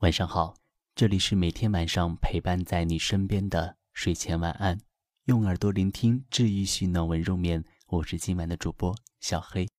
晚上好，这里是每天晚上陪伴在你身边的睡前晚安，用耳朵聆听治愈系暖文入眠。我是今晚的主播小黑。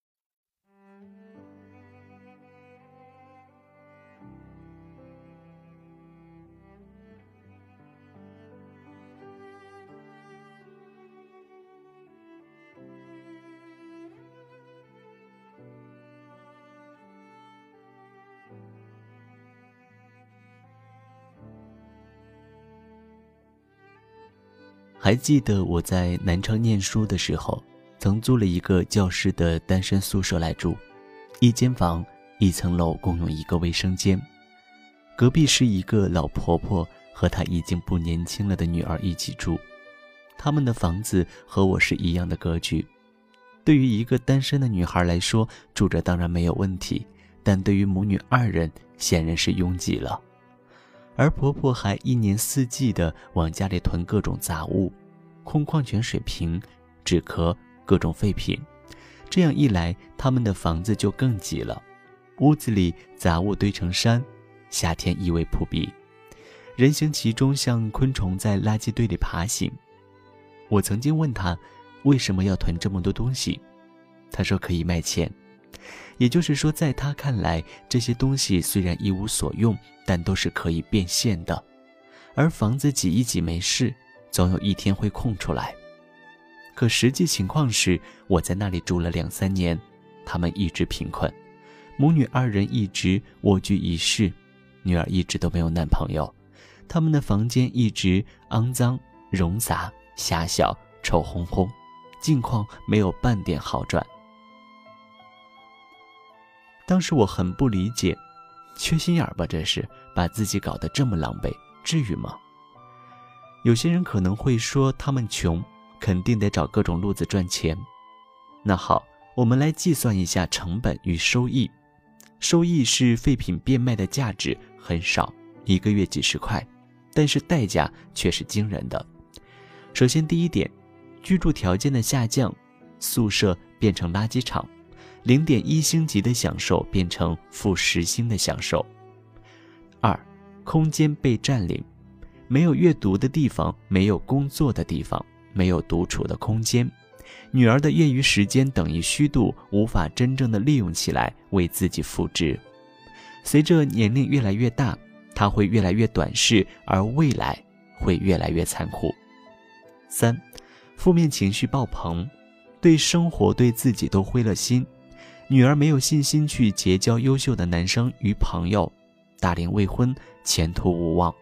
还记得我在南昌念书的时候，曾租了一个教师的单身宿舍来住，一间房，一层楼，共用一个卫生间。隔壁是一个老婆婆和她已经不年轻了的女儿一起住，他们的房子和我是一样的格局。对于一个单身的女孩来说，住着当然没有问题，但对于母女二人，显然是拥挤了。而婆婆还一年四季的往家里囤各种杂物，空矿泉水瓶、纸壳、各种废品。这样一来，他们的房子就更挤了，屋子里杂物堆成山，夏天异味扑鼻，人行其中像昆虫在垃圾堆里爬行。我曾经问她，为什么要囤这么多东西？她说可以卖钱。也就是说，在他看来，这些东西虽然一无所用，但都是可以变现的。而房子挤一挤没事，总有一天会空出来。可实际情况是，我在那里住了两三年，他们一直贫困，母女二人一直蜗居一室，女儿一直都没有男朋友，他们的房间一直肮脏、冗杂、狭小、臭烘烘，境况没有半点好转。当时我很不理解，缺心眼儿吧？这是把自己搞得这么狼狈，至于吗？有些人可能会说，他们穷，肯定得找各种路子赚钱。那好，我们来计算一下成本与收益。收益是废品变卖的价值很少，一个月几十块，但是代价却是惊人的。首先，第一点，居住条件的下降，宿舍变成垃圾场。零点一星级的享受变成负十星的享受。二，空间被占领，没有阅读的地方，没有工作的地方，没有独处的空间。女儿的业余时间等于虚度，无法真正的利用起来，为自己复制。随着年龄越来越大，她会越来越短视，而未来会越来越残酷。三，负面情绪爆棚，对生活对自己都灰了心。女儿没有信心去结交优秀的男生与朋友，大龄未婚，前途无望。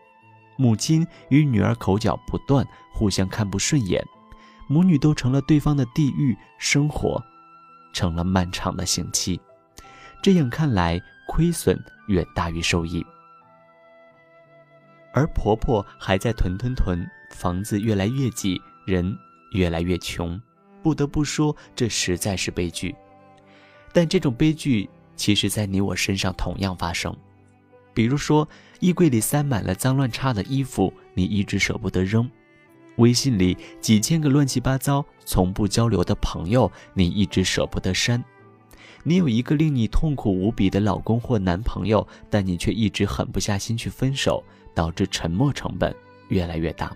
母亲与女儿口角不断，互相看不顺眼，母女都成了对方的地狱，生活成了漫长的刑期。这样看来，亏损远大于收益。而婆婆还在囤囤囤，房子越来越挤，人越来越穷。不得不说，这实在是悲剧。但这种悲剧，其实，在你我身上同样发生。比如说，衣柜里塞满了脏乱差的衣服，你一直舍不得扔；微信里几千个乱七八糟、从不交流的朋友，你一直舍不得删；你有一个令你痛苦无比的老公或男朋友，但你却一直狠不下心去分手，导致沉默成本越来越大。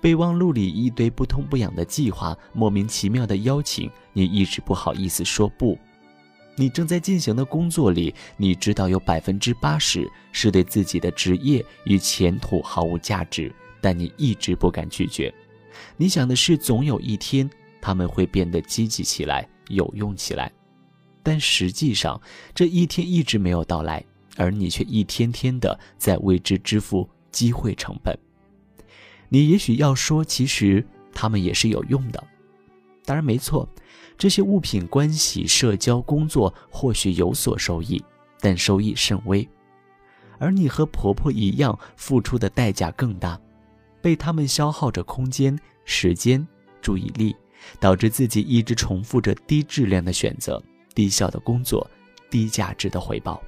备忘录里一堆不痛不痒的计划，莫名其妙的邀请，你一直不好意思说不。你正在进行的工作里，你知道有百分之八十是对自己的职业与前途毫无价值，但你一直不敢拒绝。你想的是，总有一天他们会变得积极起来，有用起来。但实际上，这一天一直没有到来，而你却一天天的在为之支付机会成本。你也许要说，其实他们也是有用的。当然没错，这些物品、关系、社交、工作或许有所收益，但收益甚微。而你和婆婆一样，付出的代价更大，被他们消耗着空间、时间、注意力，导致自己一直重复着低质量的选择、低效的工作、低价值的回报。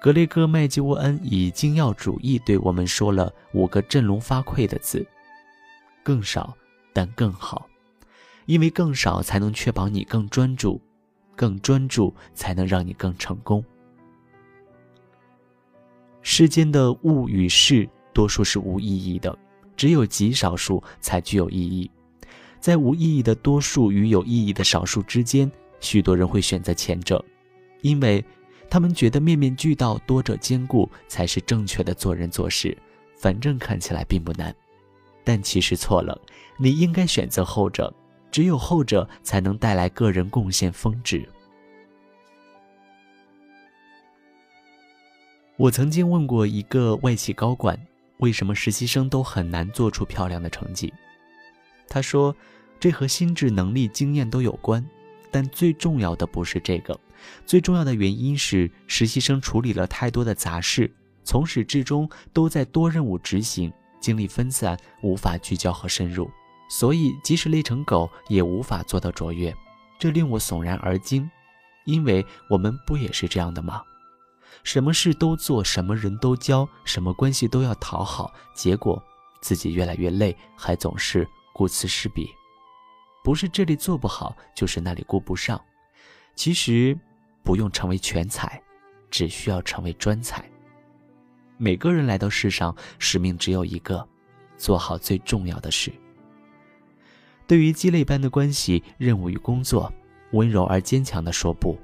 格雷戈·麦基沃恩以精要主义对我们说了五个振聋发聩的字：更少，但更好，因为更少才能确保你更专注，更专注才能让你更成功。世间的物与事，多数是无意义的，只有极少数才具有意义。在无意义的多数与有意义的少数之间，许多人会选择前者，因为他们觉得面面俱到、多者兼顾才是正确的做人做事。反正看起来并不难，但其实错了。你应该选择后者，只有后者才能带来个人贡献峰值。我曾经问过一个外企高管，为什么实习生都很难做出漂亮的成绩？他说，这和心智能力、经验都有关，但最重要的不是这个，最重要的原因是实习生处理了太多的杂事，从始至终都在多任务执行，精力分散，无法聚焦和深入，所以即使累成狗，也无法做到卓越。这令我悚然而惊，因为我们不也是这样的吗？什么事都做，什么人都交，什么关系都要讨好，结果自己越来越累，还总是顾此失彼。不是这里做不好，就是那里顾不上。其实不用成为全才，只需要成为专才。每个人来到世上，使命只有一个：做好最重要的事。对于鸡肋般的关系、任务与工作，温柔而坚强地说不。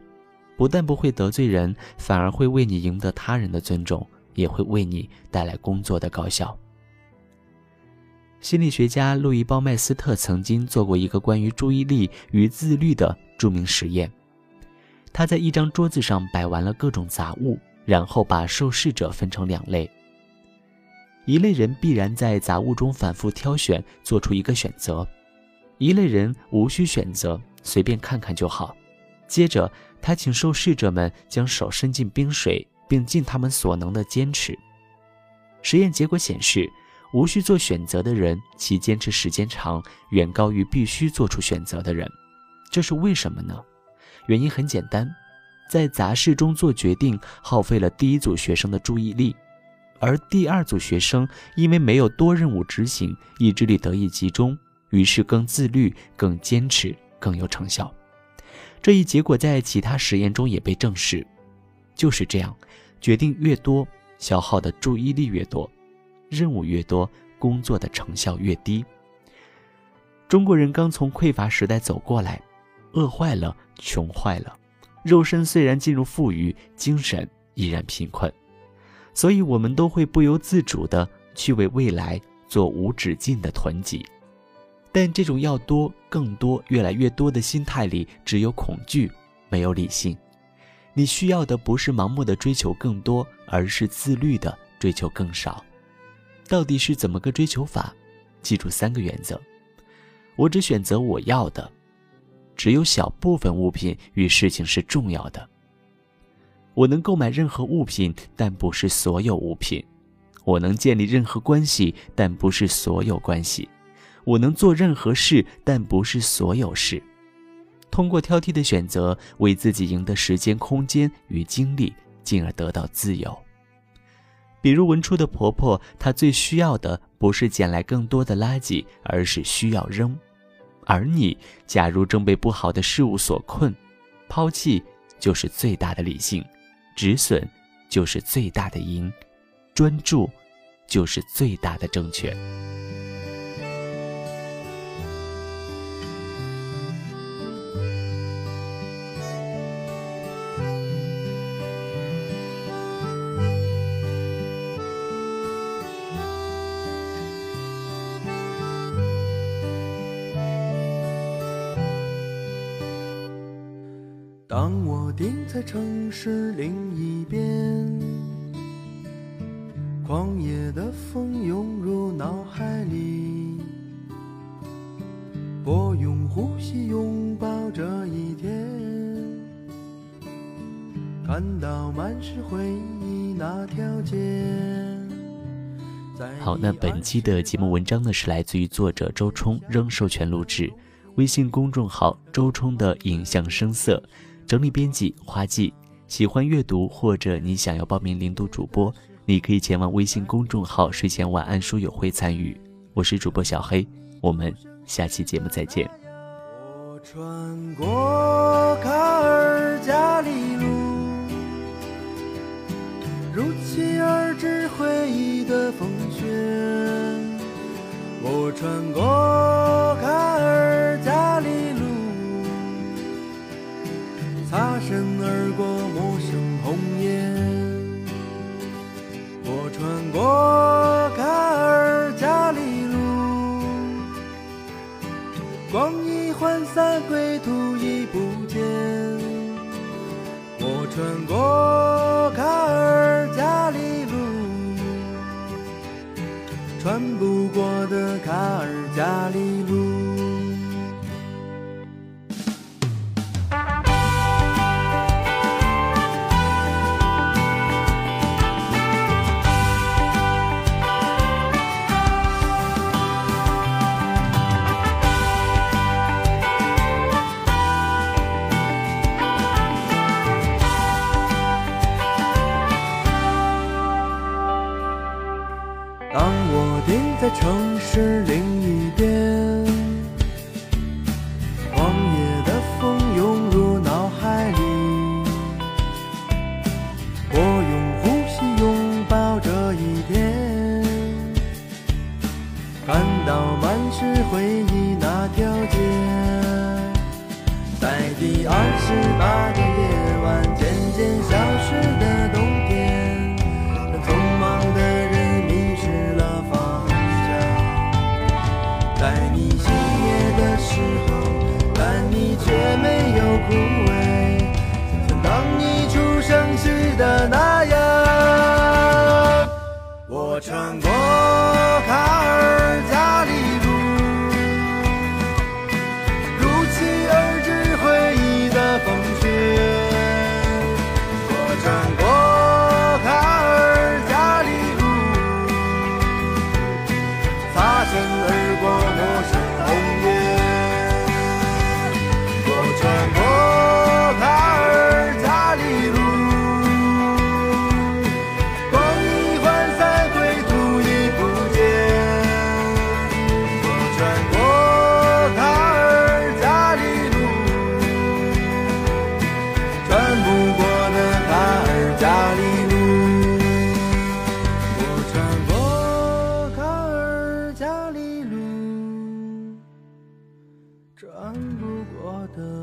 不但不会得罪人，反而会为你赢得他人的尊重，也会为你带来工作的高效。心理学家路易·鲍麦斯特曾经做过一个关于注意力与自律的著名实验。他在一张桌子上摆完了各种杂物，然后把受试者分成两类。一类人必然在杂物中反复挑选，做出一个选择；一类人无需选择，随便看看就好。接着。他请受试者们将手伸进冰水，并尽他们所能的坚持。实验结果显示，无需做选择的人，其坚持时间长，远高于必须做出选择的人。这是为什么呢？原因很简单，在杂事中做决定耗费了第一组学生的注意力，而第二组学生因为没有多任务执行，意志力得以集中，于是更自律、更坚持、更有成效。这一结果在其他实验中也被证实，就是这样，决定越多，消耗的注意力越多，任务越多，工作的成效越低。中国人刚从匮乏时代走过来，饿坏了，穷坏了，肉身虽然进入富裕，精神依然贫困，所以我们都会不由自主的去为未来做无止境的囤积。但这种要多、更多、越来越多的心态里，只有恐惧，没有理性。你需要的不是盲目的追求更多，而是自律的追求更少。到底是怎么个追求法？记住三个原则：我只选择我要的，只有小部分物品与事情是重要的。我能购买任何物品，但不是所有物品；我能建立任何关系，但不是所有关系。我能做任何事，但不是所有事。通过挑剔的选择，为自己赢得时间、空间与精力，进而得到自由。比如文初的婆婆，她最需要的不是捡来更多的垃圾，而是需要扔。而你，假如正被不好的事物所困，抛弃就是最大的理性，止损就是最大的赢，专注就是最大的正确。当我定在城市另一边，狂野的风涌入脑海里，我用呼吸拥抱这一天，看到满是回忆那条街。好，那本期的节目文章呢，是来自于作者周冲，仍授权录制，微信公众号周冲的影像声色。整理编辑花季，喜欢阅读或者你想要报名领读主播，你可以前往微信公众号睡前晚安书友会参与。我是主播小黑，我们下期节目再见。我穿过卡尔加里路，如期而至回忆的风雪。我穿过。穿不过的卡尔加里路。城市另一边荒野的风涌入脑海里我用呼吸拥抱这一天。看到满是回忆那条街。在第二十八个夜。的那样。我穿过。转不过的。